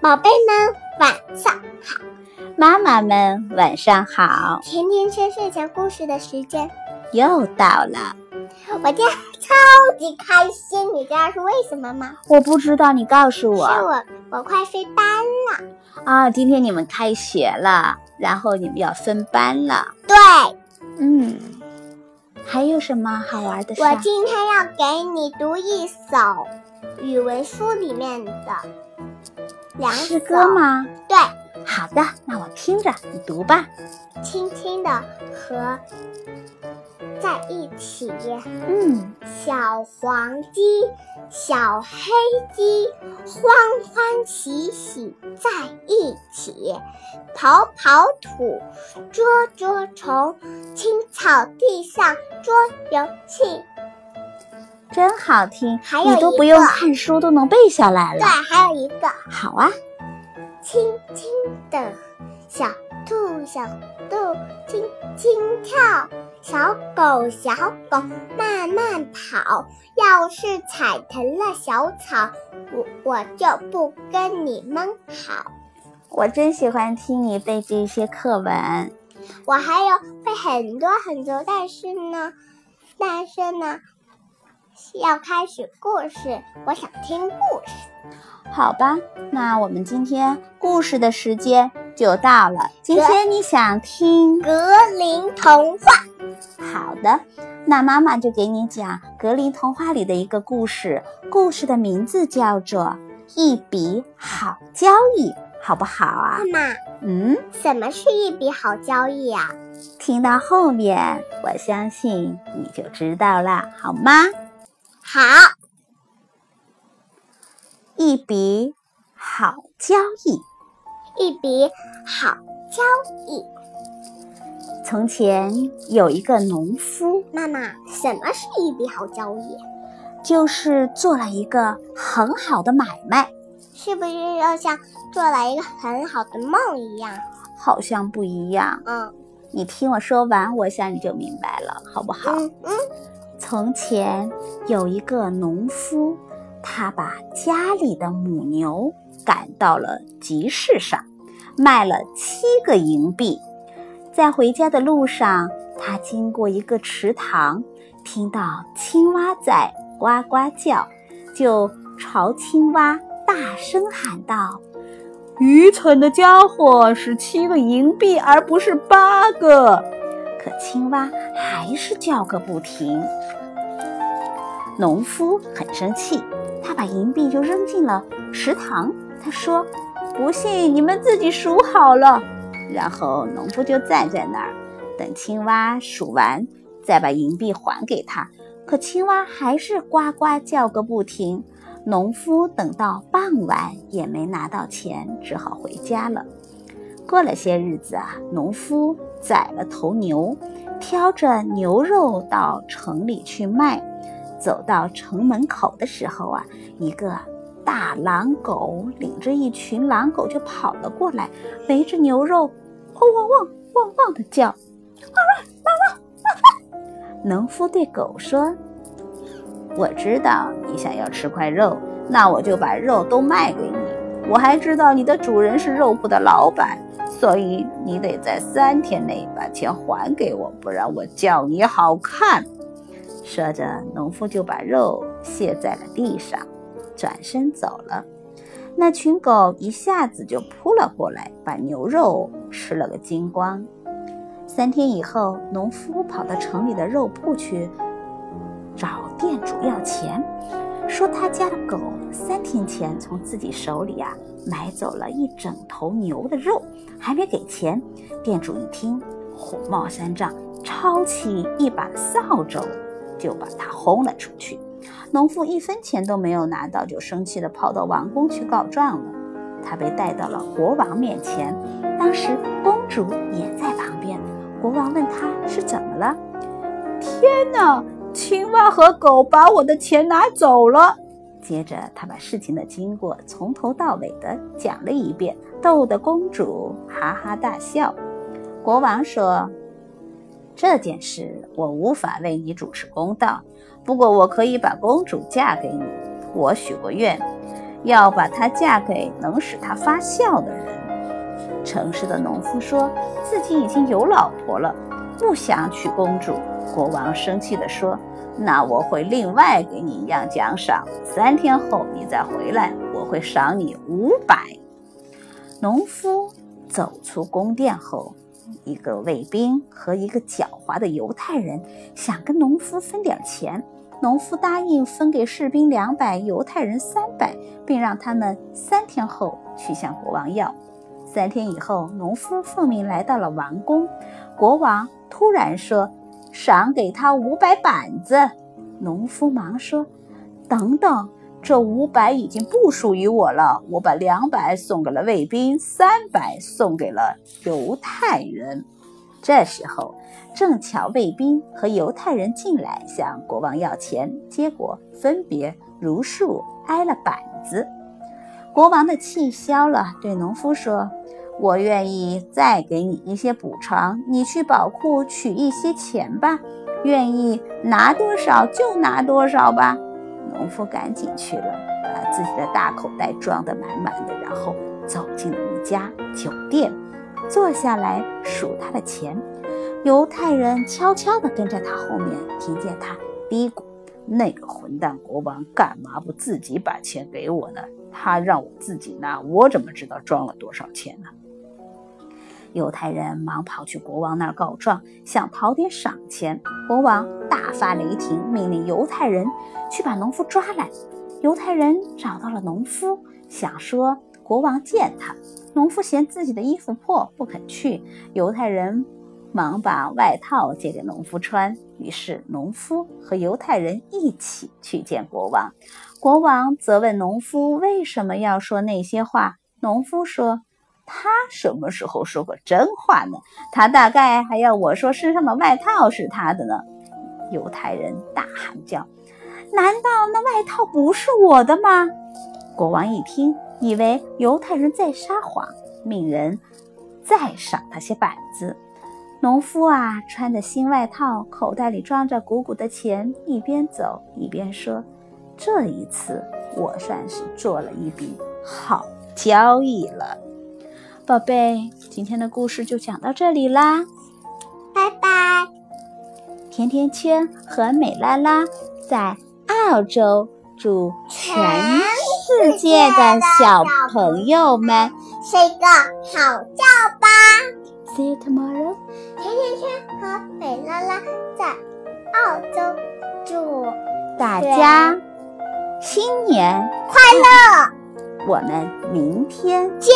宝贝们晚上好，妈妈们晚上好，甜甜圈睡前故事的时间又到了。我今天超级开心，你知道是为什么吗？我不知道，你告诉我。是我，我快飞班了啊！今天你们开学了，然后你们要分班了。对，嗯，还有什么好玩的事？我今天要给你读一首语文书里面的两诗歌吗？对，好的，那我听着，你读吧。轻轻的和。在一起，嗯，小黄鸡，小黑鸡，欢欢喜喜在一起，刨刨土，捉捉虫，青草地上捉游戏，真好听。还有你都不用看书都能背下来了。对，还有一个，好啊，轻轻的小兔，小兔轻轻跳。小狗，小狗慢慢跑。要是踩疼了小草，我我就不跟你们好。我真喜欢听你背这些课文。我还有背很多很多，但是呢，但是呢，要开始故事，我想听故事。好吧，那我们今天故事的时间就到了。今天你想听格林童话？好的，那妈妈就给你讲格林童话里的一个故事，故事的名字叫做《一笔好交易》，好不好啊？妈妈，嗯，什么是一笔好交易啊？听到后面，我相信你就知道了，好吗？好，一笔好交易，一笔好交易。从前有一个农夫，妈妈，什么是一笔好交易？就是做了一个很好的买卖，是不是要像做了一个很好的梦一样？好像不一样。嗯，你听我说完，我想你就明白了，好不好？嗯嗯。从前有一个农夫，他把家里的母牛赶到了集市上，卖了七个银币。在回家的路上，他经过一个池塘，听到青蛙在呱呱叫，就朝青蛙大声喊道：“愚蠢的家伙，是七个银币而不是八个。”可青蛙还是叫个不停。农夫很生气，他把银币就扔进了池塘。他说：“不信你们自己数好了。”然后农夫就站在那儿，等青蛙数完，再把银币还给他。可青蛙还是呱呱叫个不停。农夫等到傍晚也没拿到钱，只好回家了。过了些日子啊，农夫宰了头牛，挑着牛肉到城里去卖。走到城门口的时候啊，一个。大狼狗领着一群狼狗就跑了过来，围着牛肉，汪汪汪汪汪的叫，汪汪汪汪。农夫对狗说：“我知道你想要吃块肉，那我就把肉都卖给你。我还知道你的主人是肉铺的老板，所以你得在三天内把钱还给我，不然我叫你好看。”说着，农夫就把肉卸在了地上。转身走了，那群狗一下子就扑了过来，把牛肉吃了个精光。三天以后，农夫跑到城里的肉铺去找店主要钱，说他家的狗三天前从自己手里啊买走了一整头牛的肉，还没给钱。店主一听，火冒三丈，抄起一把扫帚就把他轰了出去。农夫一分钱都没有拿到，就生气地跑到王宫去告状了。他被带到了国王面前，当时公主也在旁边。国王问他是怎么了？天哪！青蛙和狗把我的钱拿走了。接着他把事情的经过从头到尾的讲了一遍，逗得公主哈哈大笑。国王说。这件事我无法为你主持公道，不过我可以把公主嫁给你。我许过愿，要把她嫁给能使她发笑的人。城市的农夫说自己已经有老婆了，不想娶公主。国王生气地说：“那我会另外给你一样奖赏。三天后你再回来，我会赏你五百。”农夫走出宫殿后，一个卫兵和一个狡猾的犹太人想跟农夫分点钱。农夫答应分给士兵两百，犹太人三百，并让他们三天后去向国王要。三天以后，农夫奉命来到了王宫。国王突然说：“赏给他五百板子。”农夫忙说：“等等，这五百已经不属于我了。我把两百送给了卫兵，三百送给了犹太人。”这时候，正巧卫兵和犹太人进来向国王要钱，结果分别如数挨了板子。国王的气消了，对农夫说：“我愿意再给你一些补偿，你去宝库取一些钱吧，愿意拿多少就拿多少吧。”农夫赶紧去了，把自己的大口袋装得满满的，然后走进了一家酒店，坐下来数他的钱。犹太人悄悄地跟在他后面，听见他嘀咕。那个混蛋国王干嘛不自己把钱给我呢？他让我自己拿，我怎么知道装了多少钱呢？犹太人忙跑去国王那儿告状，想讨点赏钱。国王大发雷霆，命令犹太人去把农夫抓来。犹太人找到了农夫，想说国王见他。农夫嫌自己的衣服破，不肯去。犹太人。忙把外套借给农夫穿，于是农夫和犹太人一起去见国王。国王责问农夫为什么要说那些话。农夫说：“他什么时候说过真话呢？他大概还要我说身上的外套是他的呢。”犹太人大喊叫：“难道那外套不是我的吗？”国王一听，以为犹太人在撒谎，命人再赏他些板子。农夫啊，穿着新外套，口袋里装着鼓鼓的钱，一边走一边说：“这一次我算是做了一笔好交易了。”宝贝，今天的故事就讲到这里啦，拜拜。甜甜圈和美拉拉在澳洲，祝全世界的小朋友们睡个好觉吧。See you tomorrow。甜甜圈和美拉拉在澳洲，祝大家新年快乐！我们明天见。